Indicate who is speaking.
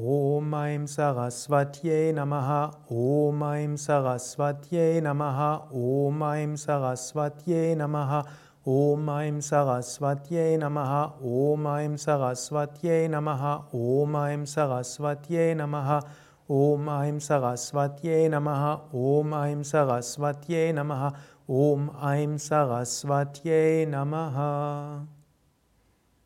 Speaker 1: ॐ ऐं सरस्वत्यै नमः ॐ ऐं सरस्वत्यै नमः ॐ ऐं सरस्वत्यै नमः ॐ ऐं सरस्वत्यै नमः ॐ ऐं सरस्वत्यै नमः ॐ ऐं सरस्वत्यै नमः ॐ ऐं सरस्वत्यै नमः ॐ ऐं सरस्वत्यै नमः ॐ ऐं सरस्वत्यै नमः।